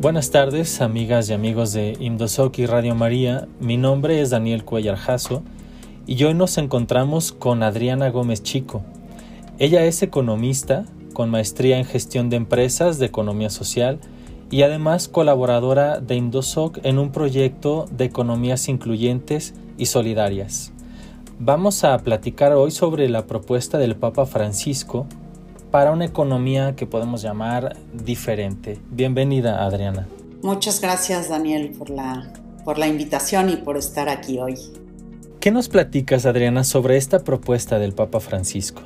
Buenas tardes, amigas y amigos de Indosoc y Radio María. Mi nombre es Daniel Cuellar Jasso y hoy nos encontramos con Adriana Gómez Chico. Ella es economista con maestría en gestión de empresas de economía social y además colaboradora de Indosoc en un proyecto de economías incluyentes y solidarias. Vamos a platicar hoy sobre la propuesta del Papa Francisco para una economía que podemos llamar diferente. Bienvenida, Adriana. Muchas gracias, Daniel, por la, por la invitación y por estar aquí hoy. ¿Qué nos platicas, Adriana, sobre esta propuesta del Papa Francisco?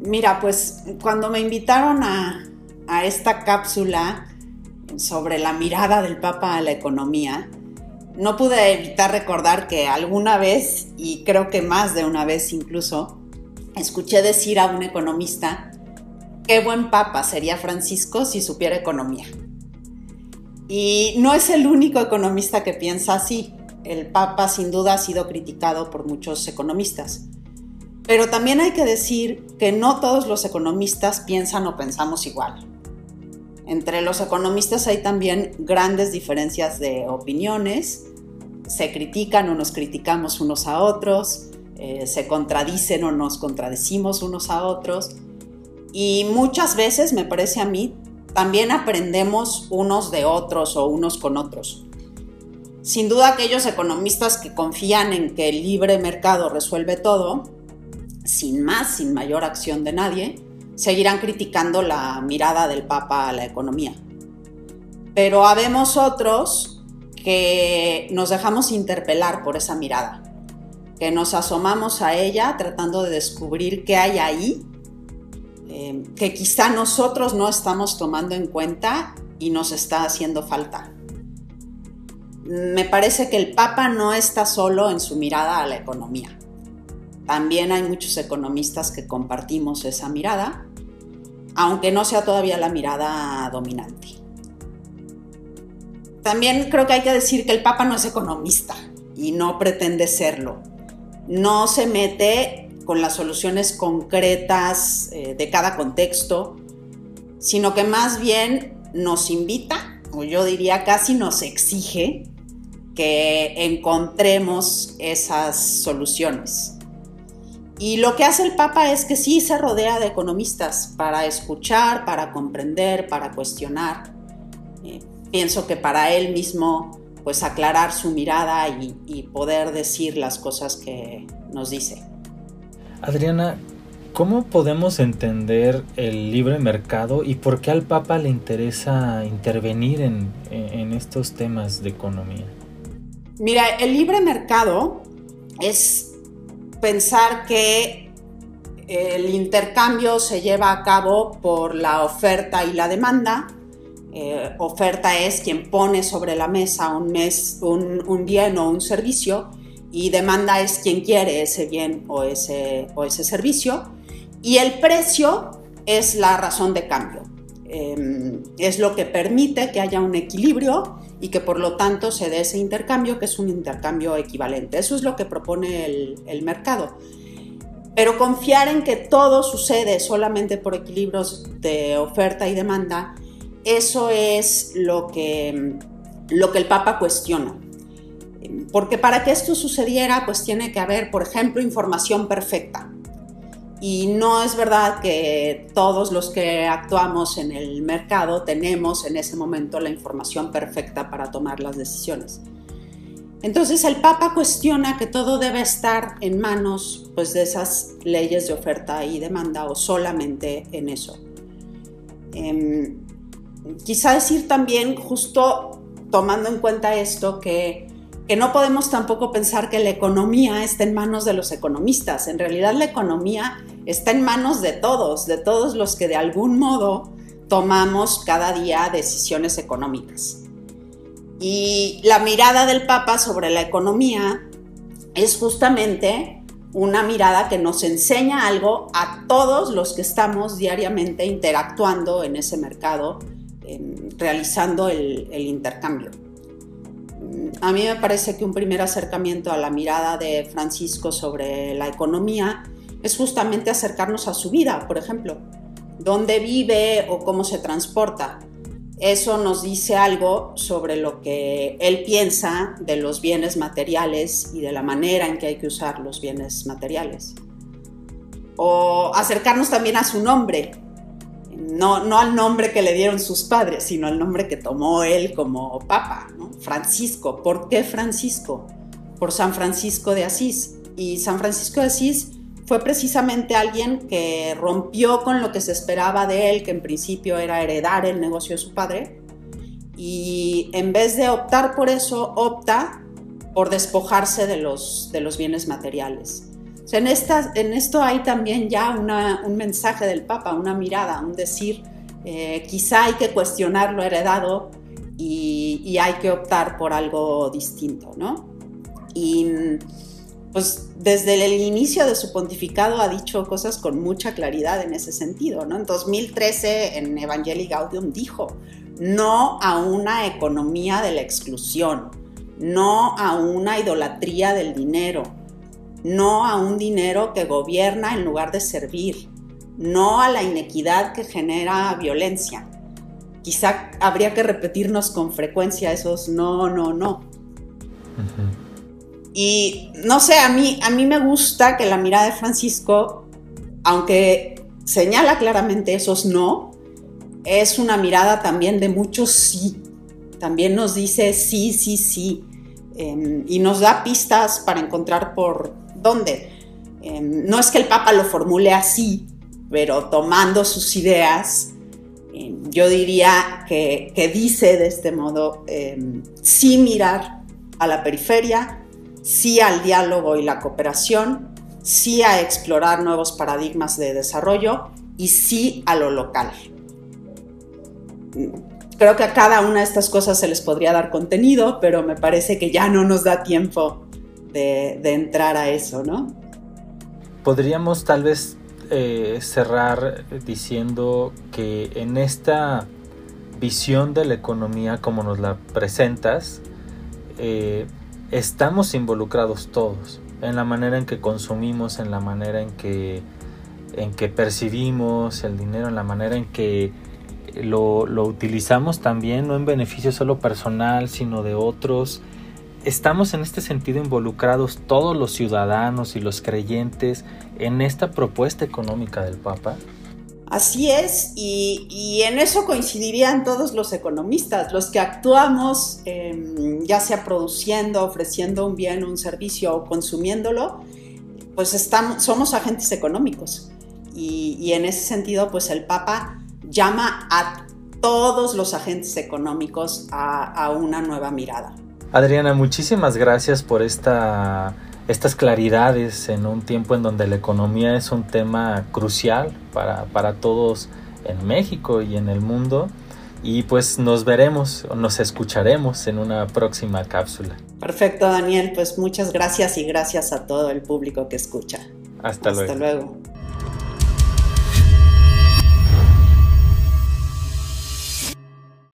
Mira, pues cuando me invitaron a, a esta cápsula sobre la mirada del Papa a la economía, no pude evitar recordar que alguna vez, y creo que más de una vez incluso, escuché decir a un economista qué buen papa sería Francisco si supiera economía. Y no es el único economista que piensa así. El papa sin duda ha sido criticado por muchos economistas. Pero también hay que decir que no todos los economistas piensan o pensamos igual. Entre los economistas hay también grandes diferencias de opiniones, se critican o nos criticamos unos a otros, eh, se contradicen o nos contradecimos unos a otros. Y muchas veces, me parece a mí, también aprendemos unos de otros o unos con otros. Sin duda aquellos economistas que confían en que el libre mercado resuelve todo, sin más, sin mayor acción de nadie, seguirán criticando la mirada del Papa a la economía. Pero habemos otros que nos dejamos interpelar por esa mirada, que nos asomamos a ella tratando de descubrir qué hay ahí eh, que quizá nosotros no estamos tomando en cuenta y nos está haciendo falta. Me parece que el Papa no está solo en su mirada a la economía. También hay muchos economistas que compartimos esa mirada, aunque no sea todavía la mirada dominante. También creo que hay que decir que el Papa no es economista y no pretende serlo. No se mete con las soluciones concretas eh, de cada contexto, sino que más bien nos invita, o yo diría casi nos exige, que encontremos esas soluciones. Y lo que hace el Papa es que sí se rodea de economistas para escuchar, para comprender, para cuestionar. Eh, pienso que para él mismo, pues aclarar su mirada y poder decir las cosas que nos dice. Adriana, ¿cómo podemos entender el libre mercado y por qué al Papa le interesa intervenir en, estos temas de economía? Mira, el libre mercado es pensar que el intercambio se lleva a cabo por la oferta y la demanda. Eh, oferta es quien pone sobre la mesa un, mes, un bien o un servicio y demanda es quien quiere ese bien o ese, o ese servicio y el precio es la razón de cambio. Em, es lo que permite que haya un equilibrio y que por lo tanto se dé ese intercambio que es un intercambio equivalente. Eso es lo que propone el, el mercado. Pero confiar en que todo sucede solamente por equilibrios de oferta y demanda, eso es lo que, lo que el Papa cuestiona. Porque para que esto sucediera, pues tiene que haber, por ejemplo, información perfecta. Y no es verdad que todos los que actuamos en el mercado tenemos en ese momento la información perfecta para tomar las decisiones. Entonces el Papa cuestiona que todo debe estar en manos pues, de esas leyes de oferta y demanda o solamente en eso. Em, quizá decir también, justo tomando en cuenta esto, que que no podemos tampoco pensar que la economía está en manos de los economistas. En realidad la economía está en manos de todos, de todos los que de algún modo tomamos cada día decisiones económicas. Y la mirada del Papa sobre la economía es justamente una mirada que nos enseña algo a todos los que estamos diariamente interactuando en ese mercado, realizando el intercambio a mí me parece que un primer acercamiento a la mirada de Francisco sobre la economía es justamente acercarnos a su vida, por ejemplo, dónde vive o cómo se transporta. eso nos dice algo sobre lo que él piensa de los bienes materiales y de la manera en que hay que usar los bienes materiales. O acercarnos también a su nombre, no, no al nombre que le dieron sus padres, sino al nombre que tomó él como papa, Francisco. ¿Por qué Francisco? Por San Francisco de Asís. Y San Francisco de Asís fue precisamente alguien que rompió con lo que se esperaba de él, que en principio era heredar el negocio de su padre, y en vez de optar por eso, opta por despojarse de los, de los bienes materiales. En, esto hay también ya un mensaje del Papa, una mirada, un decir, eh, quizá hay que cuestionar lo heredado y, y, hay que optar por algo distinto, ¿no? Y pues desde el inicio de su pontificado ha dicho cosas con mucha claridad en ese sentido, ¿no? En 2013 en Evangelii Gaudium dijo, no a una economía de la exclusión, no a una idolatría del dinero, no a un dinero que gobierna en lugar de servir, no a la inequidad que genera violencia. Quizá habría que repetirnos con frecuencia esos no, no, no. Y no sé, a mí, a mí me gusta que la mirada de Francisco, aunque señala claramente esos no, es una mirada también de muchos sí. También nos dice sí, sí, sí. Em, y nos da pistas para encontrar por dónde. Em, no es que el Papa lo formule así, pero tomando sus ideas, em, yo diría que, que, dice de este modo, sí mirar a la periferia, sí al diálogo y la cooperación, sí a explorar nuevos paradigmas de desarrollo y sí a lo local. Creo que a cada una de estas cosas se les podría dar contenido, pero me parece que ya no nos da tiempo de, entrar a eso, ¿no? Podríamos tal vez eh, cerrar diciendo que en esta visión de la economía como nos la presentas, eh, estamos involucrados todos en la manera en que consumimos, en la manera en que, en que percibimos el dinero, en la manera en que lo, lo utilizamos también, no en beneficio solo personal, sino de otros. Estamos en este sentido involucrados todos los ciudadanos y los creyentes en esta propuesta económica del Papa. Así es, y, en eso coincidirían todos los economistas, los que actuamos em, ya sea produciendo, ofreciendo un bien, un servicio o consumiéndolo, pues estamos, somos agentes económicos. Y, en ese sentido, pues el Papa llama a todos los agentes económicos a una nueva mirada. Adriana, muchísimas gracias por esta estas claridades en un tiempo en donde la economía es un tema crucial para, para todos en México y en el mundo. Y pues nos veremos nos escucharemos en una próxima cápsula. Perfecto, Daniel. Pues muchas gracias y gracias a todo el público que escucha. Hasta, Hasta luego.